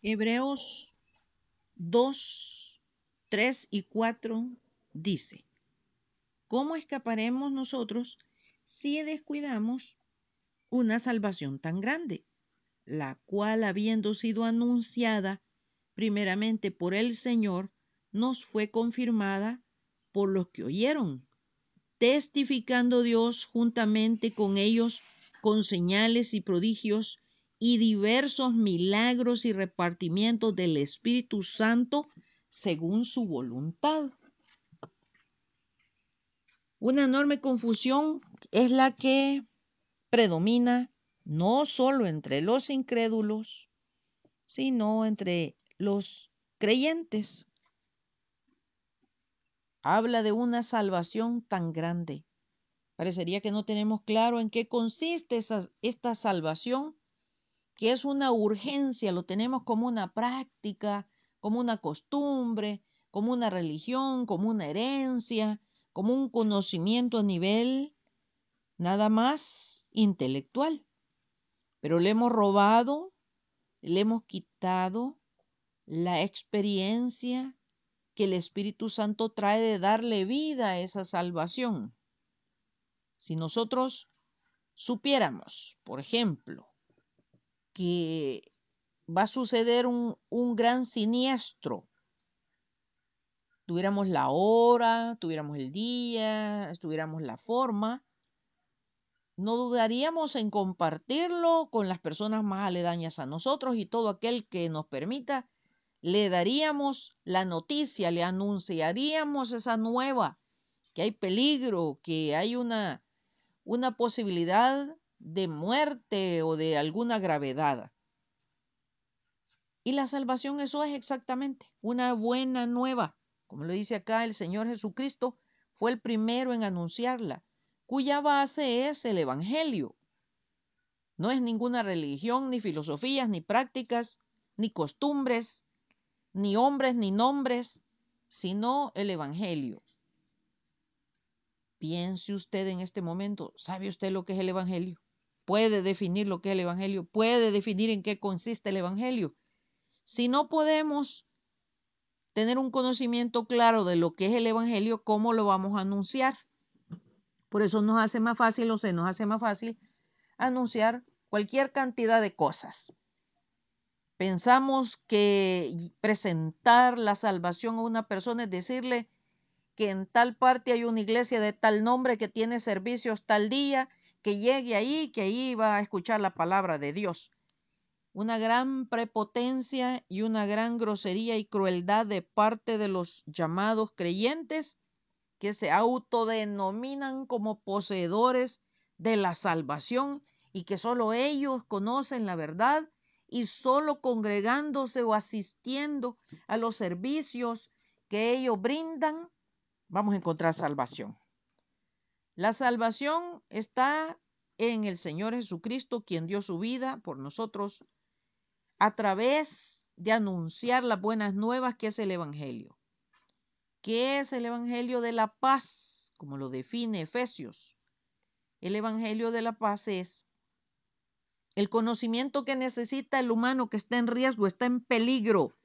Hebreos 2, 3 y 4 dice, ¿cómo escaparemos nosotros si descuidamos una salvación tan grande, la cual habiendo sido anunciada primeramente por el Señor, nos fue confirmada por los que oyeron, testificando Dios juntamente con ellos con señales y prodigios y diversos milagros y repartimientos del Espíritu Santo según su voluntad. Una enorme confusión es la que predomina no solo entre los incrédulos, sino entre los creyentes. Habla de una salvación tan grande. Parecería que no tenemos claro en qué consiste esta salvación, que es una urgencia, lo tenemos como una práctica, como una costumbre, como una religión, como una herencia, como un conocimiento a nivel nada más intelectual. Pero le hemos robado, le hemos quitado la experiencia que el Espíritu Santo trae de darle vida a esa salvación. Si nosotros supiéramos, por ejemplo, que va a suceder un, un gran siniestro, tuviéramos la hora, tuviéramos el día, tuviéramos la forma, no dudaríamos en compartirlo con las personas más aledañas a nosotros y todo aquel que nos permita, le daríamos la noticia, le anunciaríamos esa nueva, que hay peligro, que hay una, una posibilidad de muerte o de alguna gravedad. Y la salvación eso es exactamente una buena nueva. Como lo dice acá el Señor Jesucristo, fue el primero en anunciarla cuya base es el Evangelio. No es ninguna religión, ni filosofías, ni prácticas, ni costumbres, ni hombres, ni nombres, sino el Evangelio. Piense usted en este momento, ¿sabe usted lo que es el Evangelio? ¿Puede definir lo que es el Evangelio? ¿Puede definir en qué consiste el Evangelio? Si no podemos tener un conocimiento claro de lo que es el Evangelio, ¿cómo lo vamos a anunciar? Por eso nos hace más fácil o se nos hace más fácil anunciar cualquier cantidad de cosas. Pensamos que presentar la salvación a una persona es decirle que en tal parte hay una iglesia de tal nombre que tiene servicios tal día, que llegue ahí, que ahí va a escuchar la palabra de Dios. Una gran prepotencia y una gran grosería y crueldad de parte de los llamados creyentes que se autodenominan como poseedores de la salvación y que solo ellos conocen la verdad y solo congregándose o asistiendo a los servicios que ellos brindan, vamos a encontrar salvación. La salvación está en el Señor Jesucristo, quien dio su vida por nosotros a través de anunciar las buenas nuevas que es el Evangelio. ¿Qué es el Evangelio de la paz? Como lo define Efesios. El Evangelio de la paz es el conocimiento que necesita el humano que está en riesgo, está en peligro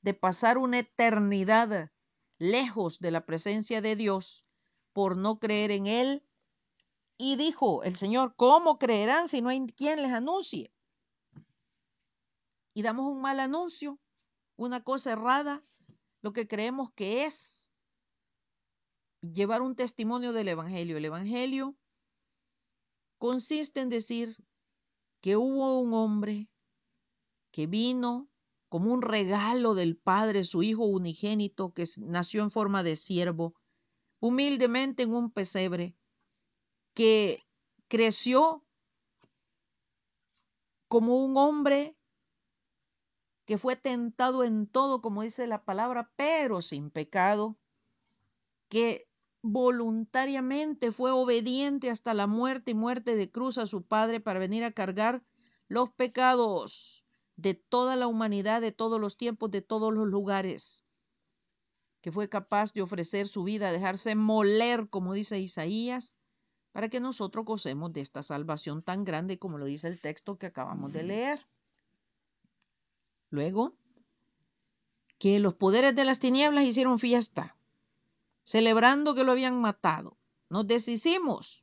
de pasar una eternidad lejos de la presencia de Dios por no creer en Él. Y dijo el Señor, ¿cómo creerán si no hay quien les anuncie? Y damos un mal anuncio, una cosa errada, lo que creemos que es llevar un testimonio del Evangelio. El Evangelio consiste en decir que hubo un hombre que vino como un regalo del Padre, su Hijo unigénito, que nació en forma de siervo, humildemente en un pesebre, que creció como un hombre que fue tentado en todo, como dice la palabra, pero sin pecado, que voluntariamente fue obediente hasta la muerte y muerte de cruz a su Padre para venir a cargar los pecados de toda la humanidad, de todos los tiempos, de todos los lugares, que fue capaz de ofrecer su vida, dejarse moler, como dice Isaías, para que nosotros gocemos de esta salvación tan grande como lo dice el texto que acabamos de leer. Luego, que los poderes de las tinieblas hicieron fiesta, celebrando que lo habían matado. Nos deshicimos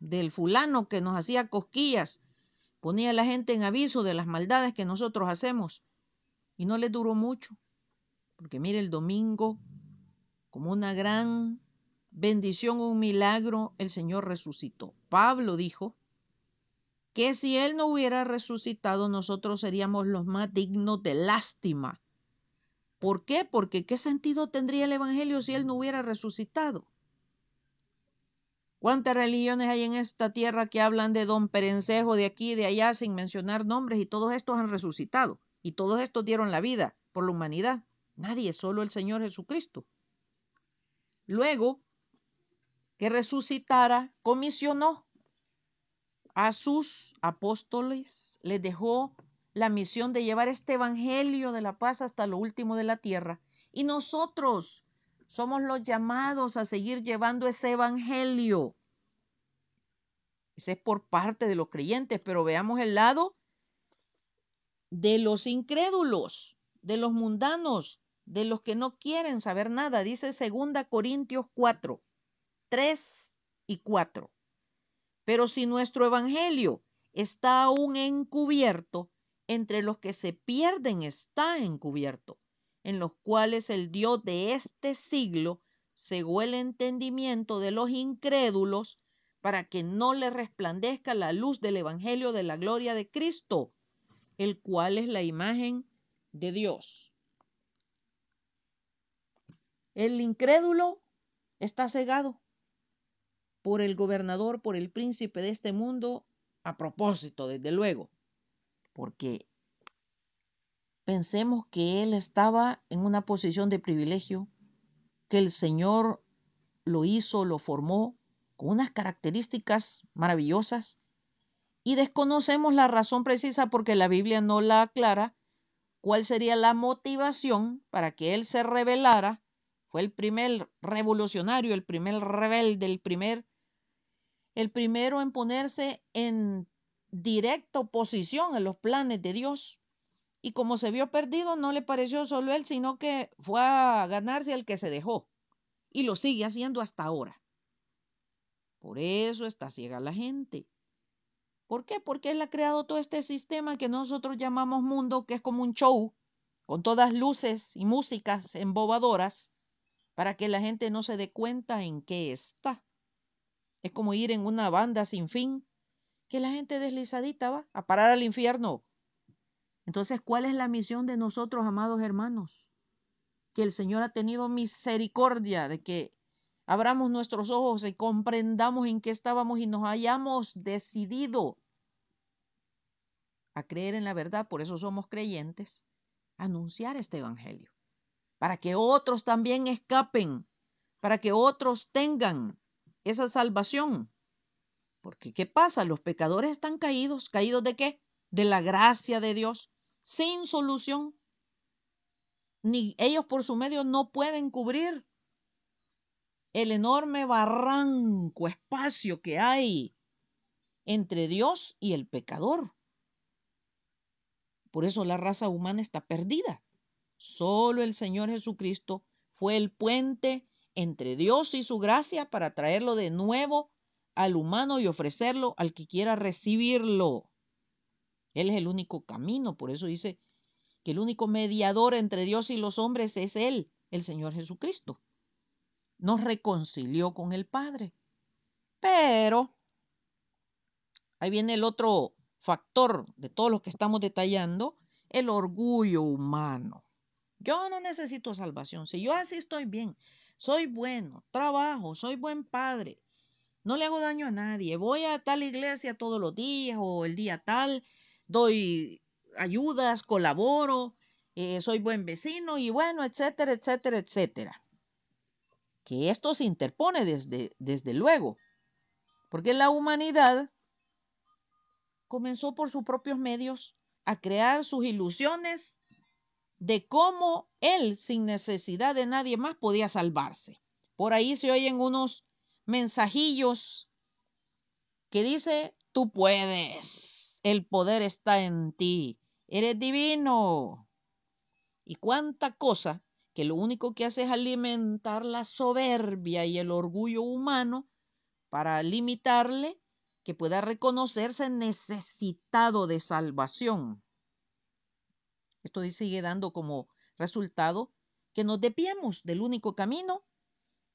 del fulano que nos hacía cosquillas, ponía a la gente en aviso de las maldades que nosotros hacemos. Y no les duró mucho, porque mire, el domingo, como una gran bendición, un milagro, el Señor resucitó. Pablo dijo que si Él no hubiera resucitado, nosotros seríamos los más dignos de lástima. ¿Por qué? Porque ¿qué sentido tendría el Evangelio si Él no hubiera resucitado? ¿Cuántas religiones hay en esta tierra que hablan de don Perencejo de aquí de allá sin mencionar nombres y todos estos han resucitado y todos estos dieron la vida por la humanidad? Nadie, solo el Señor Jesucristo. Luego que resucitara, comisionó a sus apóstoles, les dejó la misión de llevar este evangelio de la paz hasta lo último de la tierra. Y nosotros somos los llamados a seguir llevando ese evangelio. Ese es por parte de los creyentes, pero veamos el lado de los incrédulos, de los mundanos, de los que no quieren saber nada. Dice 2 Corintios 4, 3 y 4. Pero si nuestro evangelio está aún encubierto, entre los que se pierden está encubierto, en los cuales el Dios de este siglo cegó el entendimiento de los incrédulos para que no le resplandezca la luz del Evangelio de la gloria de Cristo, el cual es la imagen de Dios. El incrédulo está cegado por el gobernador, por el príncipe de este mundo, a propósito, desde luego, porque pensemos que él estaba en una posición de privilegio, que el Señor lo hizo, lo formó con unas características maravillosas y desconocemos la razón precisa porque la Biblia no la aclara, cuál sería la motivación para que él se rebelara. Fue el primer revolucionario, el primer rebelde, el primer el primero en ponerse en directa oposición a los planes de Dios. Y como se vio perdido, no le pareció solo él, sino que fue a ganarse al que se dejó. Y lo sigue haciendo hasta ahora. Por eso está ciega la gente. ¿Por qué? Porque él ha creado todo este sistema que nosotros llamamos mundo, que es como un show, con todas luces y músicas embobadoras, para que la gente no se dé cuenta en qué está. Es como ir en una banda sin fin, que la gente deslizadita va a parar al infierno. Entonces, ¿cuál es la misión de nosotros, amados hermanos? Que el Señor ha tenido misericordia de que abramos nuestros ojos y comprendamos en qué estábamos y nos hayamos decidido a creer en la verdad, por eso somos creyentes, anunciar este Evangelio, para que otros también escapen, para que otros tengan esa salvación. Porque ¿qué pasa? Los pecadores están caídos. ¿Caídos de qué? De la gracia de Dios sin solución. Ni ellos por su medio no pueden cubrir el enorme barranco, espacio que hay entre Dios y el pecador. Por eso la raza humana está perdida. Solo el Señor Jesucristo fue el puente entre Dios y su gracia para traerlo de nuevo al humano y ofrecerlo al que quiera recibirlo. Él es el único camino, por eso dice que el único mediador entre Dios y los hombres es Él, el Señor Jesucristo. Nos reconcilió con el Padre. Pero ahí viene el otro factor de todos los que estamos detallando, el orgullo humano. Yo no necesito salvación. Si yo así estoy bien, soy bueno, trabajo, soy buen padre, no le hago daño a nadie, voy a tal iglesia todos los días o el día tal, doy ayudas, colaboro, eh, soy buen vecino y bueno, etcétera, etcétera, etcétera. Que esto se interpone desde, desde luego, porque la humanidad comenzó por sus propios medios a crear sus ilusiones de cómo él, sin necesidad de nadie más, podía salvarse. Por ahí se oyen unos mensajillos que dice, tú puedes, el poder está en ti, eres divino, y cuánta cosa que lo único que hace es alimentar la soberbia y el orgullo humano para limitarle que pueda reconocerse necesitado de salvación. Esto sigue dando como resultado que nos depiemos del único camino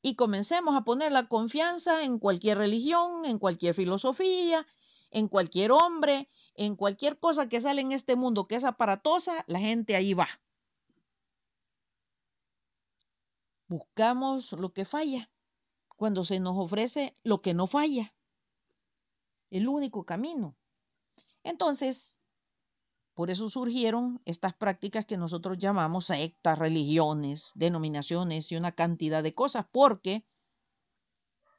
y comencemos a poner la confianza en cualquier religión, en cualquier filosofía, en cualquier hombre, en cualquier cosa que sale en este mundo que es aparatosa, la gente ahí va. Buscamos lo que falla cuando se nos ofrece lo que no falla, el único camino. Entonces, por eso surgieron estas prácticas que nosotros llamamos sectas, religiones, denominaciones y una cantidad de cosas, porque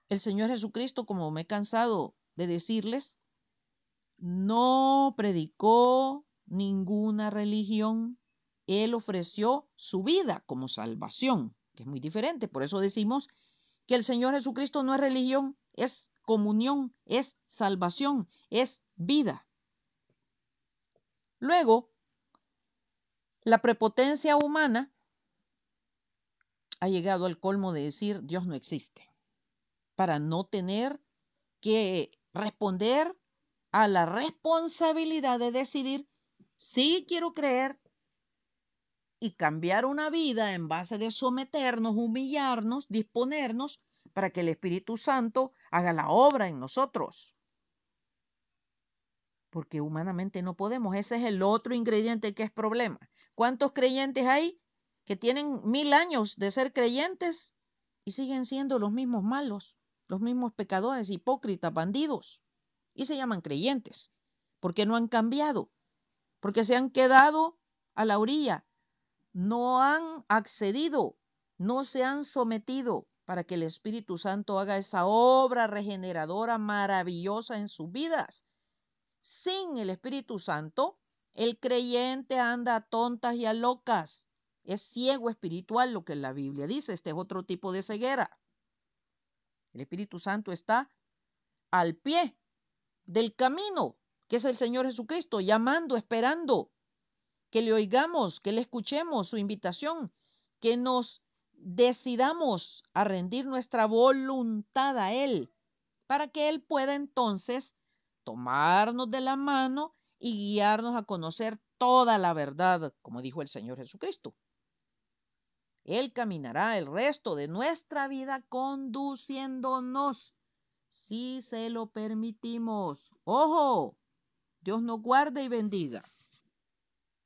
el Señor Jesucristo, como me he cansado de decirles, no predicó ninguna religión. Él ofreció su vida como salvación, que es muy diferente. Por eso decimos que el Señor Jesucristo no es religión, es comunión, es salvación, es vida. Luego, la prepotencia humana ha llegado al colmo de decir Dios no existe, para no tener que responder a la responsabilidad de decidir si quiero creer y cambiar una vida en base de someternos, humillarnos, disponernos para que el Espíritu Santo haga la obra en nosotros porque humanamente no podemos. Ese es el otro ingrediente que es problema. ¿Cuántos creyentes hay que tienen mil años de ser creyentes y siguen siendo los mismos malos, los mismos pecadores, hipócritas, bandidos? Y se llaman creyentes, porque no han cambiado, porque se han quedado a la orilla, no han accedido, no se han sometido para que el Espíritu Santo haga esa obra regeneradora maravillosa en sus vidas sin el Espíritu Santo, el creyente anda a tontas y a locas. Es ciego espiritual lo que la Biblia dice. Este es otro tipo de ceguera. El Espíritu Santo está al pie del camino, que es el Señor Jesucristo, llamando, esperando que le oigamos, que le escuchemos su invitación, que nos decidamos a rendir nuestra voluntad a Él, para que Él pueda entonces tomarnos de la mano y guiarnos a conocer toda la verdad, como dijo el Señor Jesucristo. Él caminará el resto de nuestra vida conduciéndonos si se lo permitimos. Ojo, Dios nos guarde y bendiga.